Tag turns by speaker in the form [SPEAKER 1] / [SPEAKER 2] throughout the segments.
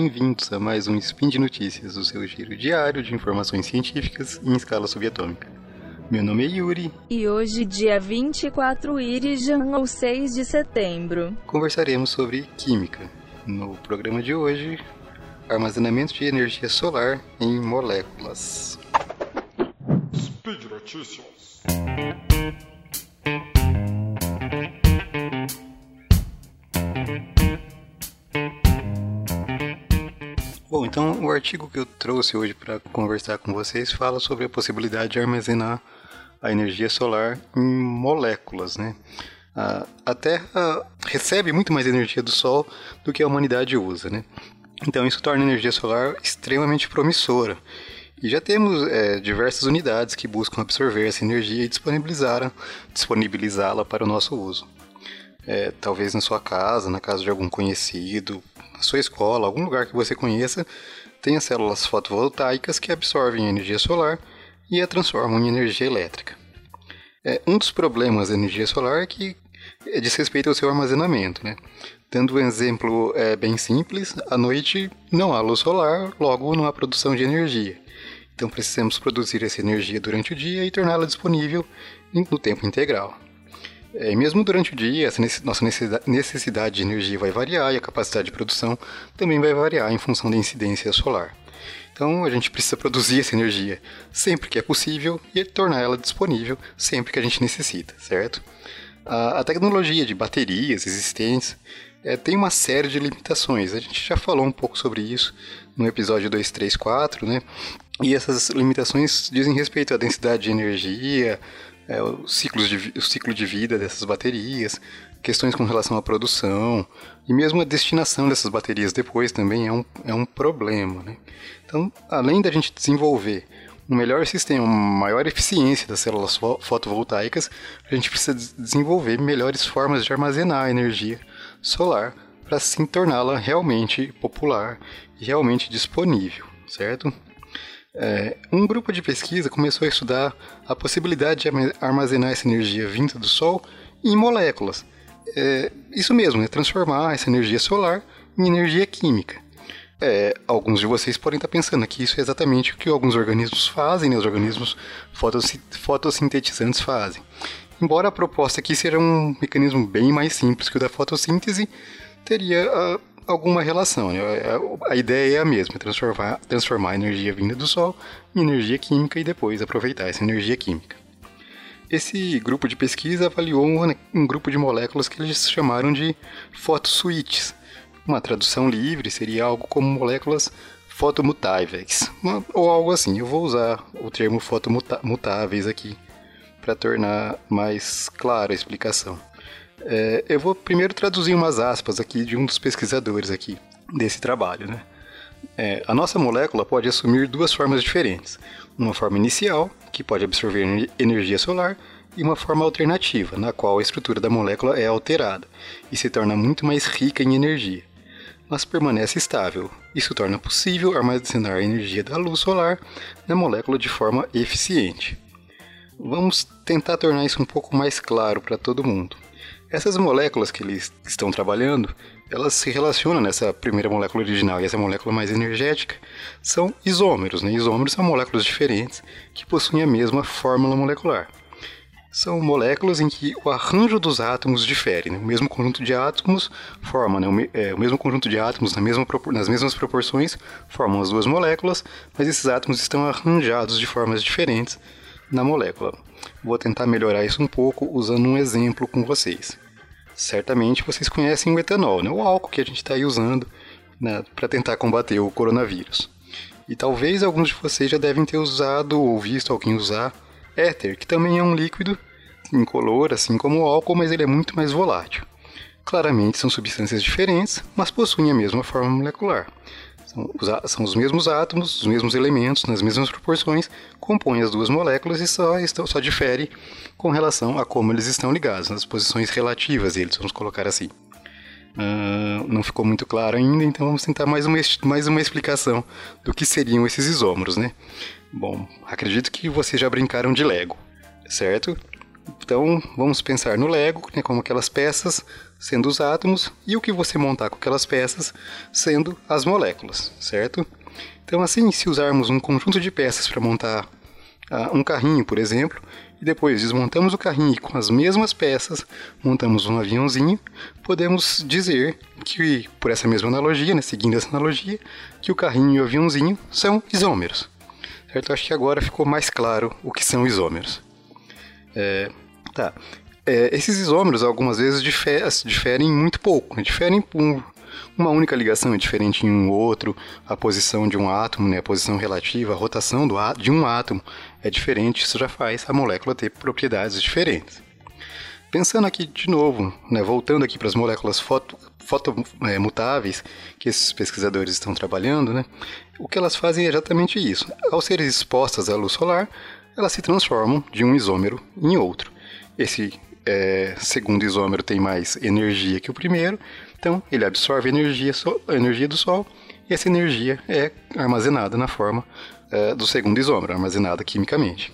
[SPEAKER 1] Bem-vindos a mais um Spin de Notícias, o seu giro diário de informações científicas em escala subatômica. Meu nome é Yuri.
[SPEAKER 2] E hoje, dia 24 Irijan, ou 6 de setembro,
[SPEAKER 1] conversaremos sobre química. No programa de hoje, armazenamento de energia solar em moléculas.
[SPEAKER 3] Speed Notícias.
[SPEAKER 1] Bom, então o artigo que eu trouxe hoje para conversar com vocês fala sobre a possibilidade de armazenar a energia solar em moléculas, né? A Terra recebe muito mais energia do Sol do que a humanidade usa, né? Então isso torna a energia solar extremamente promissora. E já temos é, diversas unidades que buscam absorver essa energia e disponibilizá-la disponibilizá para o nosso uso. É, talvez na sua casa, na casa de algum conhecido, sua escola, algum lugar que você conheça, tenha células fotovoltaicas que absorvem energia solar e a transformam em energia elétrica. É, um dos problemas da energia solar é que é, diz respeito ao seu armazenamento. Né? Dando um exemplo é, bem simples, à noite não há luz solar, logo não há produção de energia. Então precisamos produzir essa energia durante o dia e torná-la disponível no tempo integral. É, mesmo durante o dia, essa nossa necessidade de energia vai variar e a capacidade de produção também vai variar em função da incidência solar. Então a gente precisa produzir essa energia sempre que é possível e tornar ela disponível sempre que a gente necessita, certo? A, a tecnologia de baterias existentes é, tem uma série de limitações. A gente já falou um pouco sobre isso no episódio 234, né? E essas limitações dizem respeito à densidade de energia, é, os ciclos de, o ciclo de vida dessas baterias, questões com relação à produção e mesmo a destinação dessas baterias depois também é um, é um problema. Né? Então, além da gente desenvolver um melhor sistema, uma maior eficiência das células fotovoltaicas, a gente precisa desenvolver melhores formas de armazenar a energia solar para assim torná-la realmente popular e realmente disponível, certo? É, um grupo de pesquisa começou a estudar a possibilidade de armazenar essa energia vinda do Sol em moléculas. É, isso mesmo, é transformar essa energia solar em energia química. É, alguns de vocês podem estar pensando que isso é exatamente o que alguns organismos fazem, né, os organismos fotossintetizantes fazem. Embora a proposta aqui seja um mecanismo bem mais simples que o da fotossíntese, teria uh, alguma relação. Né? A ideia é a mesma, é transformar, transformar a energia vinda do Sol em energia química e depois aproveitar essa energia química. Esse grupo de pesquisa avaliou um, um grupo de moléculas que eles chamaram de fotosuítes. Uma tradução livre seria algo como moléculas fotomutáveis, ou algo assim. Eu vou usar o termo fotomutáveis aqui para tornar mais clara a explicação. É, eu vou primeiro traduzir umas aspas aqui de um dos pesquisadores aqui desse trabalho, né? É, a nossa molécula pode assumir duas formas diferentes: uma forma inicial, que pode absorver energia solar, e uma forma alternativa, na qual a estrutura da molécula é alterada e se torna muito mais rica em energia, mas permanece estável. Isso torna possível armazenar a energia da luz solar na molécula de forma eficiente. Vamos tentar tornar isso um pouco mais claro para todo mundo. Essas moléculas que eles estão trabalhando, elas se relacionam nessa primeira molécula original e essa molécula mais energética, são isômeros. Né? Isômeros são moléculas diferentes que possuem a mesma fórmula molecular. São moléculas em que o arranjo dos átomos difere. Né? O mesmo conjunto de átomos forma, né? o, me, é, o, mesmo conjunto de átomos na mesma, nas mesmas proporções formam as duas moléculas, mas esses átomos estão arranjados de formas diferentes na molécula. Vou tentar melhorar isso um pouco usando um exemplo com vocês. Certamente vocês conhecem o etanol, né? o álcool que a gente está aí usando né, para tentar combater o coronavírus. E talvez alguns de vocês já devem ter usado ou visto alguém usar éter, que também é um líquido incolor, assim como o álcool, mas ele é muito mais volátil. Claramente são substâncias diferentes, mas possuem a mesma forma molecular. São os, são os mesmos átomos, os mesmos elementos, nas mesmas proporções, compõem as duas moléculas e só, estão, só difere com relação a como eles estão ligados, nas posições relativas deles, vamos colocar assim. Uh, não ficou muito claro ainda, então vamos tentar mais uma, mais uma explicação do que seriam esses isômeros, né? Bom, acredito que vocês já brincaram de Lego, certo? Então, vamos pensar no Lego, né, como aquelas peças sendo os átomos, e o que você montar com aquelas peças sendo as moléculas, certo? Então, assim, se usarmos um conjunto de peças para montar uh, um carrinho, por exemplo, e depois desmontamos o carrinho e com as mesmas peças montamos um aviãozinho, podemos dizer que, por essa mesma analogia, né, seguindo essa analogia, que o carrinho e o aviãozinho são isômeros. Certo? Acho que agora ficou mais claro o que são isômeros. É, tá. É, esses isômeros algumas vezes diferem, muito pouco, né? diferem por uma única ligação é diferente em um outro, a posição de um átomo, né, a posição relativa, a rotação do de um átomo é diferente, isso já faz a molécula ter propriedades diferentes. Pensando aqui de novo, né, voltando aqui para as moléculas foto, fotomutáveis que esses pesquisadores estão trabalhando, né, o que elas fazem é exatamente isso. Ao serem expostas à luz solar, elas se transformam de um isômero em outro. Esse é, segundo isômero tem mais energia que o primeiro, então ele absorve a energia, a energia do Sol e essa energia é armazenada na forma é, do segundo isômero, armazenada quimicamente.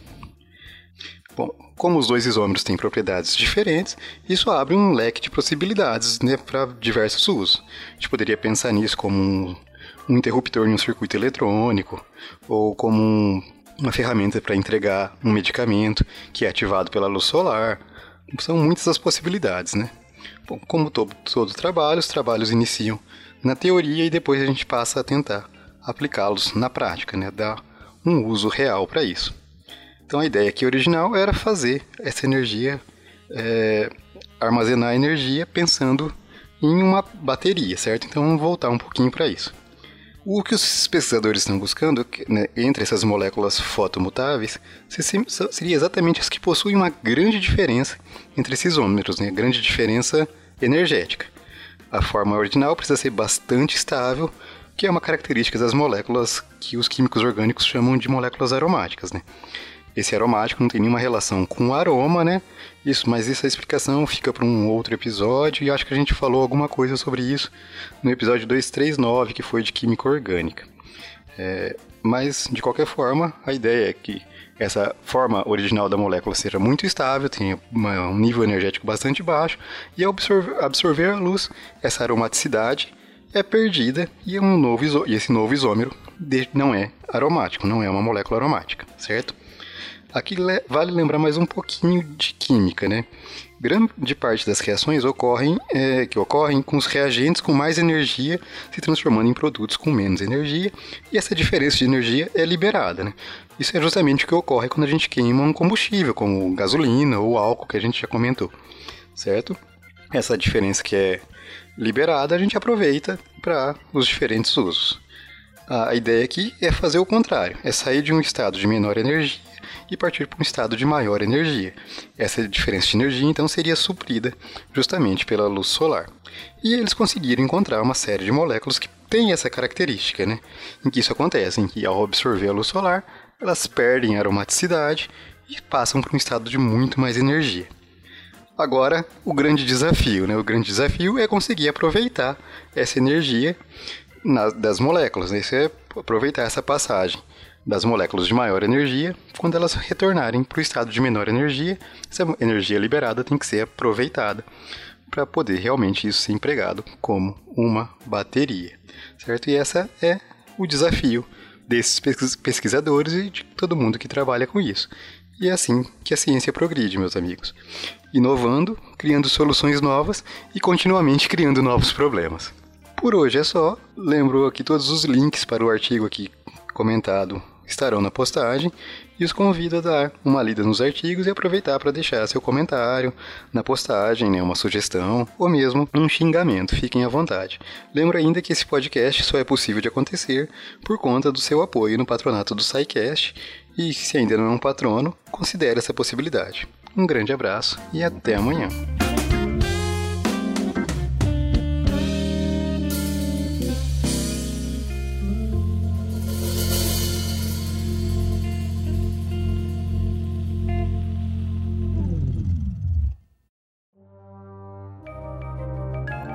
[SPEAKER 1] Bom, como os dois isômeros têm propriedades diferentes, isso abre um leque de possibilidades né, para diversos usos. A gente poderia pensar nisso como um, um interruptor em um circuito eletrônico, ou como um, uma ferramenta para entregar um medicamento que é ativado pela luz solar. São muitas as possibilidades, né? Bom, como todo, todo trabalho, os trabalhos iniciam na teoria e depois a gente passa a tentar aplicá-los na prática, né? dar um uso real para isso. Então a ideia aqui original era fazer essa energia, é, armazenar energia pensando em uma bateria, certo? Então vamos voltar um pouquinho para isso. O que os pesquisadores estão buscando né, entre essas moléculas fotomutáveis seria exatamente as que possuem uma grande diferença entre esses isômeros, né, grande diferença energética. A forma original precisa ser bastante estável, que é uma característica das moléculas que os químicos orgânicos chamam de moléculas aromáticas. Né? Esse aromático não tem nenhuma relação com o aroma, né? Isso, mas essa explicação fica para um outro episódio e acho que a gente falou alguma coisa sobre isso no episódio 239, que foi de química orgânica. É, mas, de qualquer forma, a ideia é que essa forma original da molécula seja muito estável, tenha um nível energético bastante baixo, e ao absorver, absorver a luz, essa aromaticidade é perdida e, um novo e esse novo isômero não é aromático, não é uma molécula aromática, certo? Aqui vale lembrar mais um pouquinho de química, né? Grande parte das reações ocorrem, é, que ocorrem com os reagentes com mais energia se transformando em produtos com menos energia, e essa diferença de energia é liberada. Né? Isso é justamente o que ocorre quando a gente queima um combustível, como gasolina ou álcool, que a gente já comentou, certo? Essa diferença que é liberada a gente aproveita para os diferentes usos. A ideia aqui é fazer o contrário, é sair de um estado de menor energia e partir para um estado de maior energia. Essa diferença de energia então seria suprida justamente pela luz solar. E eles conseguiram encontrar uma série de moléculas que têm essa característica, né? Em que isso acontece, em que ao absorver a luz solar, elas perdem aromaticidade e passam para um estado de muito mais energia. Agora, o grande desafio, né? O grande desafio é conseguir aproveitar essa energia das moléculas, né? Isso é aproveitar essa passagem das moléculas de maior energia, quando elas retornarem para o estado de menor energia, essa energia liberada tem que ser aproveitada para poder realmente isso ser empregado como uma bateria, certo? E essa é o desafio desses pesquisadores e de todo mundo que trabalha com isso. E é assim que a ciência progride, meus amigos. Inovando, criando soluções novas e continuamente criando novos problemas. Por hoje é só. Lembro aqui todos os links para o artigo aqui comentado estarão na postagem e os convido a dar uma lida nos artigos e aproveitar para deixar seu comentário na postagem, né, uma sugestão ou mesmo um xingamento. Fiquem à vontade. Lembro ainda que esse podcast só é possível de acontecer por conta do seu apoio no patronato do SciCast e se ainda não é um patrono, considere essa possibilidade. Um grande abraço e até amanhã.